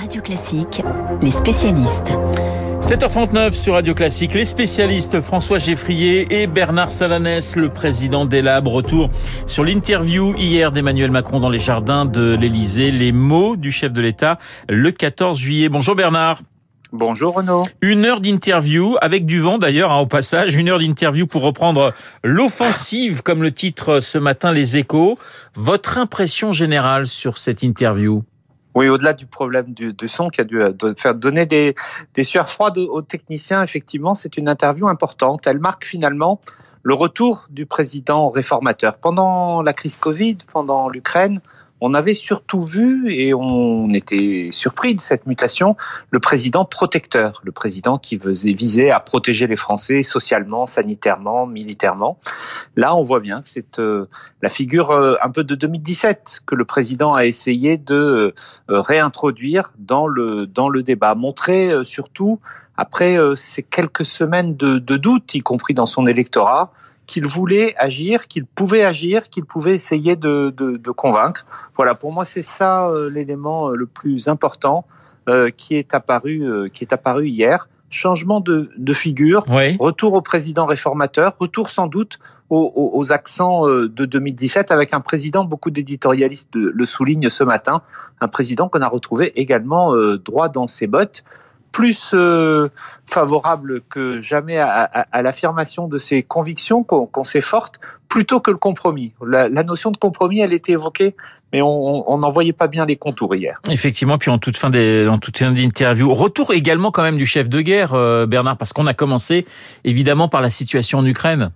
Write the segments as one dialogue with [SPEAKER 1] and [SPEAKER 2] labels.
[SPEAKER 1] Radio Classique, les spécialistes.
[SPEAKER 2] 7h39 sur Radio Classique, les spécialistes François Geffrier et Bernard Salanès, le président d'ELAB. Retour sur l'interview hier d'Emmanuel Macron dans les jardins de l'Élysée. Les mots du chef de l'État le 14 juillet. Bonjour Bernard.
[SPEAKER 3] Bonjour Renaud.
[SPEAKER 2] Une heure d'interview, avec du vent d'ailleurs hein, au passage, une heure d'interview pour reprendre l'offensive, comme le titre ce matin Les Échos. Votre impression générale sur cette interview?
[SPEAKER 3] Oui, au-delà du problème du, son qui a dû euh, faire donner des, des sueurs froides aux techniciens, effectivement, c'est une interview importante. Elle marque finalement le retour du président réformateur. Pendant la crise Covid, pendant l'Ukraine, on avait surtout vu, et on était surpris de cette mutation, le président protecteur, le président qui visait à protéger les Français socialement, sanitairement, militairement. Là, on voit bien que c'est euh, la figure euh, un peu de 2017 que le président a essayé de euh, réintroduire dans le, dans le débat, montrer surtout, après ces quelques semaines de, de doute, y compris dans son électorat, qu'il voulait agir, qu'il pouvait agir, qu'il pouvait essayer de, de, convaincre. Voilà, pour moi, c'est ça euh, l'élément euh, le plus important euh, qui est apparu, qui est apparu hier. Changement de, de figure, retour au président réformateur, retour sans doute aux, aux, accents de 2017 avec un président, beaucoup d'éditorialistes le soulignent ce matin, un président qu'on a retrouvé également droit dans ses bottes, plus euh, favorable que jamais à, l'affirmation de ses convictions, qu'on sait fortes, plutôt que le compromis. La, notion de compromis, elle était évoquée, mais on n'en voyait pas bien les contours hier.
[SPEAKER 2] Effectivement, puis en toute fin d'interview, retour également quand même du chef de guerre, euh, Bernard, parce qu'on a commencé évidemment par la situation en Ukraine.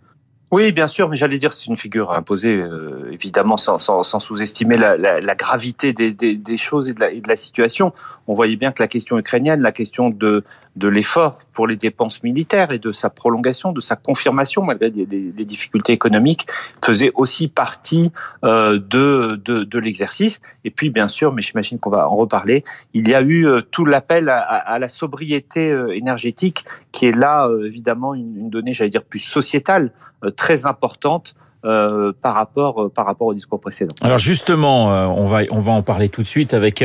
[SPEAKER 3] Oui, bien sûr, mais j'allais dire c'est une figure imposée, euh, évidemment, sans, sans, sous-estimer la, gravité des, des, choses et de, la, situation. On voyait bien que la question ukrainienne, la question de, de l'effort pour les dépenses militaires et de sa prolongation, de sa confirmation malgré les, difficultés économiques, faisait aussi partie euh, de, de, de l'exercice. Et puis, bien sûr, mais j'imagine qu'on va en reparler, il y a eu euh, tout l'appel à, la sobriété énergétique, qui est là, euh, évidemment, une, une donnée, j'allais dire, plus sociétale très importante euh, par rapport euh, par rapport au discours précédent.
[SPEAKER 2] Alors justement, euh, on va on va en parler tout de suite avec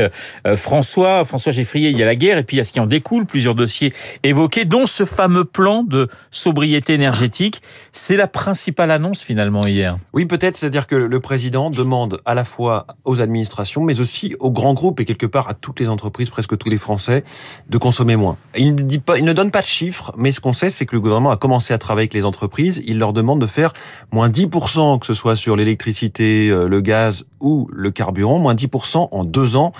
[SPEAKER 2] François François Geffrier. Il y a la guerre et puis il y a ce qui en découle, plusieurs dossiers évoqués, dont ce fameux plan de sobriété énergétique. C'est la principale annonce finalement hier.
[SPEAKER 4] Oui, peut-être, c'est-à-dire que le président demande à la fois aux administrations, mais aussi aux grands groupes et quelque part à toutes les entreprises, presque tous les Français, de consommer moins. Il ne dit pas, il ne donne pas de chiffres, mais ce qu'on sait, c'est que le gouvernement a commencé à travailler avec les entreprises. Il leur demande de faire moins 10% que ce soit sur l'électricité, euh, le gaz ou le carburant, moins 10% en deux ans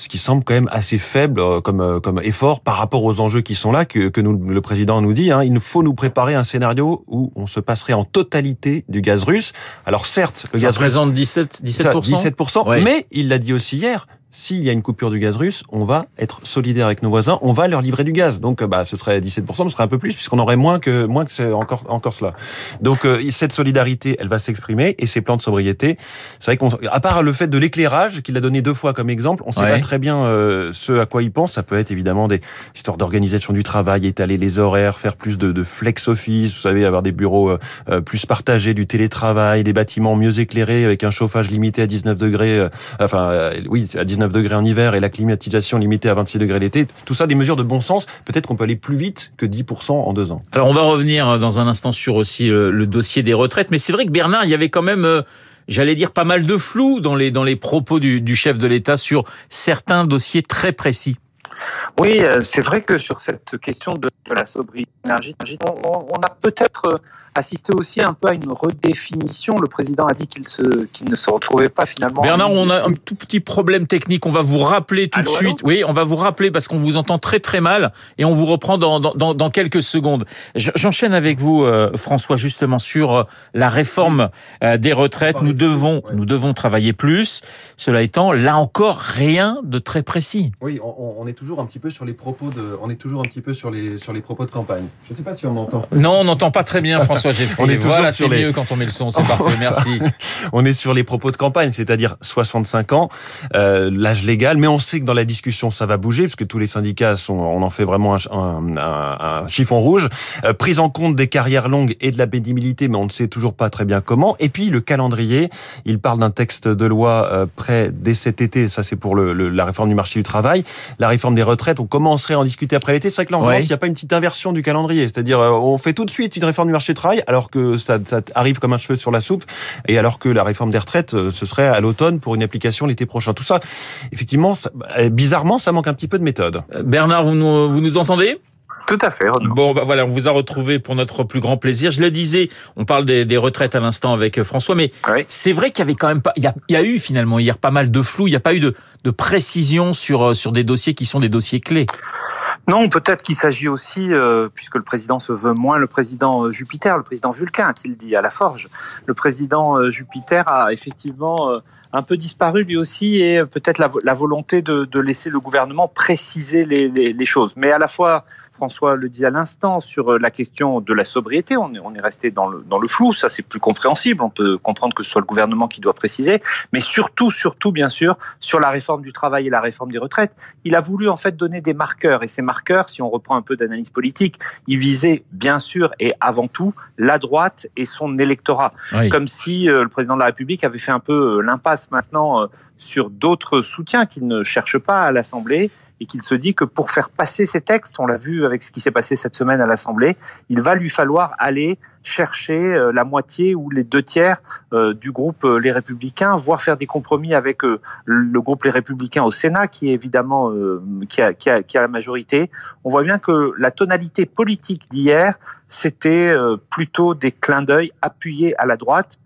[SPEAKER 4] ce qui semble quand même assez faible euh, comme euh, comme effort par rapport aux enjeux qui sont là que, que nous, le président nous dit. Hein, il nous faut nous préparer un scénario où on se passerait en totalité du gaz russe. Alors certes,
[SPEAKER 2] le
[SPEAKER 4] ça
[SPEAKER 2] gaz représente 17 17
[SPEAKER 4] 17 mais il l'a dit aussi hier s'il y a une coupure du gaz russe, on va être solidaire avec nos voisins, on va leur livrer du gaz. Donc, bah, ce serait 17%, ce serait un peu plus, puisqu'on aurait moins que moins que c'est encore encore cela. Donc, euh, cette solidarité, elle va s'exprimer, et ces plans de sobriété, c'est vrai qu'on, à part le fait de l'éclairage qu'il a donné deux fois comme exemple, on sait pas très bien euh, ce à quoi il pense. Ça peut être évidemment des histoires d'organisation du travail, étaler les horaires, faire plus de, de flex office, vous savez, avoir des bureaux euh, plus partagés, du télétravail, des bâtiments mieux éclairés avec un chauffage limité à 19 degrés. enfin, oui, à 19 degrés en hiver et la climatisation limitée à 26 degrés l'été. Tout ça, des mesures de bon sens. Peut-être qu'on peut aller plus vite que 10% en deux ans.
[SPEAKER 2] Alors, on va revenir euh, dans un instant sur aussi euh, le, dossier des retraites. Mais c'est vrai que Bernard, il y avait quand même euh, j'allais dire pas mal de flou dans les dans les propos du, du chef de l'État sur certains dossiers très précis.
[SPEAKER 3] Oui, c'est vrai que sur cette question de, la sobriété énergétique, on, on a peut-être assister aussi un peu à une redéfinition. Le président a dit qu'il ne se retrouvait pas finalement.
[SPEAKER 2] Bernard, on a un tout petit problème technique. On va vous rappeler tout de suite. Oui, on va vous rappeler parce qu'on vous entend très très mal et on vous reprend dans, dans, dans quelques secondes. J'enchaîne avec vous, euh, François, justement sur euh, la réforme euh, des retraites. Nous devons, nous devons travailler plus. Cela étant, là encore, rien de très précis.
[SPEAKER 4] Oui, on, on est toujours toujours un petit peu sur les propos de, on est toujours un petit peu sur les sur les propos de campagne. Je ne sais pas si on m'entend.
[SPEAKER 2] Non, on n'entend pas très bien François Geffrier.
[SPEAKER 4] On est
[SPEAKER 2] voilà,
[SPEAKER 4] sur
[SPEAKER 2] c'est
[SPEAKER 4] les-
[SPEAKER 2] mieux quand on met le son. C'est parfait. Merci.
[SPEAKER 4] On est sur les propos de campagne, c'est-à-dire 65 ans, euh, l'âge légal, mais on sait que dans la discussion ça va bouger parce que tous les syndicats sont, on en fait vraiment un, un- un- un chiffon rouge. Euh, prise en compte des carrières longues et de la pénibilité, mais on ne sait toujours pas très bien comment. Et puis le calendrier, il parle d'un texte de loi euh, prêt dès cet été. Ça c'est pour le, le- la réforme du marché du travail, la réforme des retraites. On commencerait à en discuter après l'été. C'est vrai que là en
[SPEAKER 2] Ouais.
[SPEAKER 4] France, il n'y a pas une petite inversion du calendrier, c'est-à-dire euh, on fait tout de suite une réforme du marché du travail alors que ça, ça arrive comme un cheveu sur la soupe et alors que la réforme des retraites, euh, ce serait à l'automne pour une application l'été prochain. Tout ça, effectivement, ça- euh, bizarrement, ça manque un petit peu de méthode.
[SPEAKER 2] Euh, Bernard, vous nous, vous nous entendez?
[SPEAKER 3] Tout à fait, Renaud.
[SPEAKER 2] Bon, bah voilà, on vous a retrouvé pour notre plus grand plaisir. Je le disais, on parle des, des retraites à l'instant avec euh, François, mais
[SPEAKER 3] Oui.
[SPEAKER 2] c'est vrai qu'il y avait quand même pas, il y a, il y a eu finalement hier pas mal de flou. Il n'y a pas eu de, de précision sur euh, sur des dossiers qui sont des dossiers clés.
[SPEAKER 3] Non, peut-être qu'il s'agit aussi, euh, puisque le président se veut moins le président euh, Jupiter, le président Vulcain, a-t-il dit, à la forge. Le président euh, Jupiter a effectivement un peu disparu lui aussi et peut-être la, volonté de, laisser le gouvernement préciser les, choses. Mais à la fois, François le dit à l'instant, sur la question de la sobriété, on est, resté dans le, flou, ça c'est plus compréhensible, on peut comprendre que ce soit le gouvernement qui doit préciser, mais surtout, surtout, bien sûr, sur la réforme du travail et la réforme des retraites, il a voulu en fait donner des marqueurs. Et marqueurs, si on reprend un peu d'analyse politique, ils visaient bien sûr et avant tout la droite et son électorat.
[SPEAKER 2] Oui.
[SPEAKER 3] Comme si euh, le président de la République avait fait un peu euh, l'impasse maintenant euh, sur d'autres soutiens qu'il ne cherche pas à l'Assemblée et qu'il se dit que pour faire passer ces textes, on l'a vu avec ce qui s'est passé cette semaine à l'Assemblée, il va lui falloir aller chercher euh, la moitié ou les deux tiers euh, du groupe euh, Les Républicains, voire faire des compromis avec le groupe Les Républicains au Sénat, qui est évidemment qui, a, qui, a, qui a la majorité. On voit bien que la tonalité politique d'hier, c'était plutôt des clins d'œil appuyés à la droite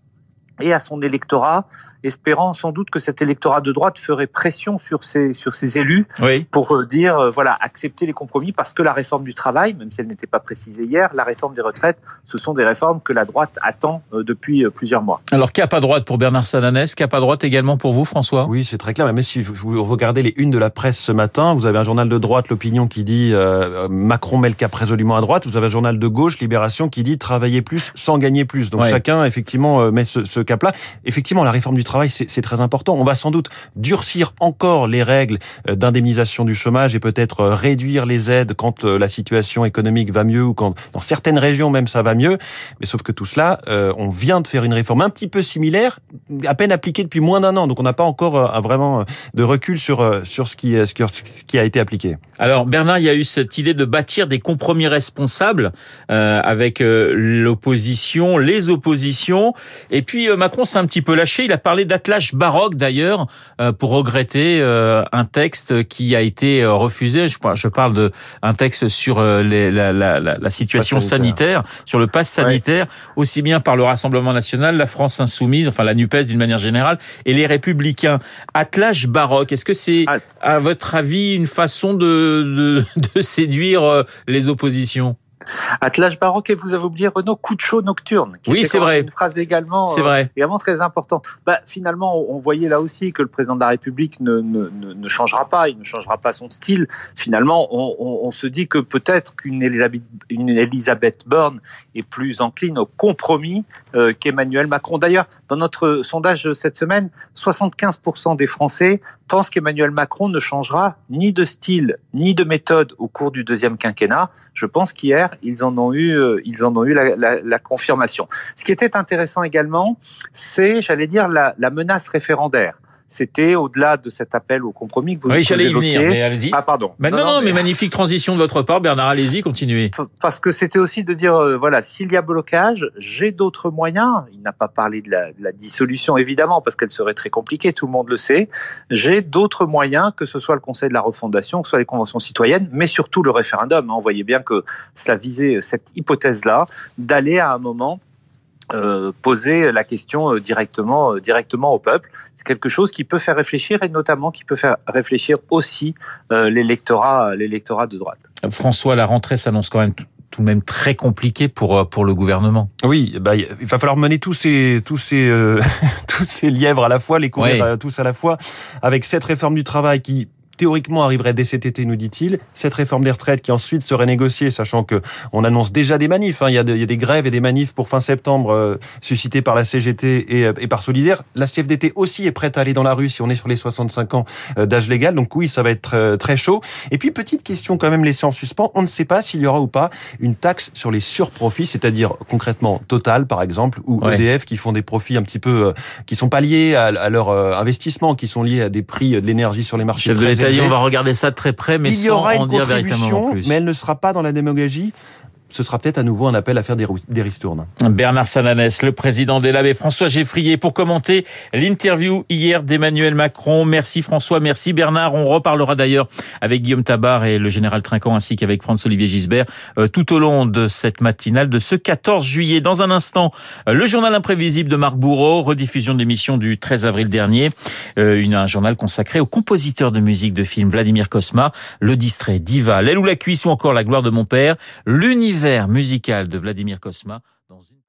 [SPEAKER 3] et à son électorat, espérant sans doute que cet électorat de droite ferait pression sur ses, sur ses élus
[SPEAKER 2] Oui.
[SPEAKER 3] pour euh, dire, euh, voilà, accepter les compromis parce que la réforme du travail, même si elle n'était pas précisée hier, la réforme des retraites, ce sont des réformes que la droite attend euh, depuis plusieurs mois.
[SPEAKER 2] Alors cap à droite pour Bernard Sananès, cap à droite également pour vous, François?
[SPEAKER 4] Oui, c'est très clair. Mais si vous regardez les unes de la presse ce matin, vous avez un journal de droite, l'opinion, qui dit euh, Macron met le cap résolument à droite. Vous avez un journal de gauche, Libération, qui dit travailler plus sans gagner plus. Donc
[SPEAKER 2] Ouais.
[SPEAKER 4] chacun, effectivement, met ce, ce cap-là. Effectivement, la réforme du travail, c'est c'est très important. On va sans doute durcir encore les règles euh, d'indemnisation du chômage et peut-être euh, réduire les aides quand euh, la situation économique va mieux ou quand dans certaines régions même ça va mieux. Mais sauf que tout cela, on vient de faire une réforme un petit peu similaire, à peine appliquée depuis moins d'un an. Donc on n'a pas encore vraiment de recul sur sur ce qui, ce qui a été appliqué.
[SPEAKER 2] Alors Bernard, il y a eu cette idée de bâtir des compromis responsables avec l'opposition, les oppositions. Et puis Macron s'est un petit peu lâché. Il a parlé d'attelage baroque d'ailleurs euh, pour regretter euh, un texte qui a été euh, refusé. Je, parle de un texte sur les, la, la, la, la situation
[SPEAKER 4] sanitaire.
[SPEAKER 2] sanitaire, sur le pass sanitaire, aussi bien par le Rassemblement national, la France insoumise, enfin la Nupes d'une manière générale, et les Républicains. Attelage baroque. Est-ce que c'est à votre avis, une façon de, de, de séduire les oppositions?
[SPEAKER 3] Attelage baroque et vous avez oublié Renaud, coup de chaud nocturne. Qui
[SPEAKER 2] Oui, c'est vrai.
[SPEAKER 3] Une phrase également,
[SPEAKER 2] C'est
[SPEAKER 3] euh,
[SPEAKER 2] vrai.
[SPEAKER 3] également très importante. Bah, finalement, on voyait là aussi que le président de la République ne, ne, ne, ne changera pas, il ne changera pas son style. Finalement, on, on, on se dit que peut-être qu'une Elisabeth, une Elisabeth Borne est plus encline au compromis euh, qu'Emmanuel Macron. D'ailleurs, dans notre sondage cette semaine, 75% des Français pensent qu'Emmanuel Macron ne changera ni de style ni de méthode au cours du deuxième quinquennat. Je pense qu'hier, ils en ont eu, euh, ils en ont eu la, la, la, confirmation. Ce qui était intéressant également, c'est, j'allais dire, la, la menace référendaire. C'était au-delà de cet appel au compromis que vous
[SPEAKER 2] Oui, j'allais y venir, mais allez-y.
[SPEAKER 3] Ah, pardon.
[SPEAKER 2] Non, non, mais... magnifique transition de votre part, Bernard, allez-y, continuez.
[SPEAKER 3] Parce que c'était aussi de dire, euh, voilà, s'il y a blocage, j'ai d'autres moyens. Il n'a pas parlé de la, de la dissolution, évidemment, parce qu'elle serait très compliquée, tout le monde le sait. J'ai d'autres moyens, que ce soit le Conseil de la refondation, que ce soit les conventions citoyennes, mais surtout le référendum. On voyait bien que cela visait cette hypothèse-là, d'aller à un moment euh, poser la question euh, directement, euh, directement au peuple. C'est quelque chose qui peut faire réfléchir et notamment qui peut faire réfléchir aussi euh, l'électorat, l'électorat de droite.
[SPEAKER 2] François, la rentrée s'annonce quand même tout de même très compliqué pour pour le gouvernement.
[SPEAKER 4] Oui, bah, il va falloir mener tous ces tous ces euh, tous ces lièvres à la fois, les courir tous à la fois, avec cette réforme du travail qui théoriquement arriverait dès cet été, nous dit-il. Cette réforme des retraites qui ensuite serait négociée, sachant que on annonce déjà des manifs. Hein. Il, y a il, y a des grèves et des manifs pour fin septembre euh, suscités par la CGT et, euh, et, par Solidaire. La CFDT aussi est prête à aller dans la rue si on est sur les 65 ans euh, d'âge légal. Donc oui, ça va être très chaud. Et puis petite question quand même laissée en suspens. On ne sait pas s'il y aura ou pas une taxe sur les surprofits, c'est-à-dire concrètement Total par exemple ou EDF qui font des profits un petit peu qui sont pas liés à, à leur investissement, qui sont liés à des prix de l'énergie sur les marchés.
[SPEAKER 2] On va regarder ça de très près, mais
[SPEAKER 4] il y aura
[SPEAKER 2] sans
[SPEAKER 4] une
[SPEAKER 2] en dire véritablement plus.
[SPEAKER 4] Mais elle ne sera pas dans la démagogie ce sera peut-être à nouveau un appel à faire des, des ristournes.
[SPEAKER 2] Bernard Sananès, le président des Labs et François Geffrier pour commenter l'interview hier d'Emmanuel Macron. Merci François, merci Bernard. On reparlera d'ailleurs avec Guillaume Tabar et le général Trinquant ainsi qu'avec François-Olivier Gisbert euh, tout au long de cette matinale de ce 14 juillet. Dans un instant, euh, le journal imprévisible de Marc Bourreau, rediffusion de l'émission du 13 avril dernier, euh, un journal consacré au compositeur de musique de film Vladimir Kosma, le distrait Diva, l'aile ou la cuisse ou encore la gloire de mon père, musical de Vladimir Kosma dans une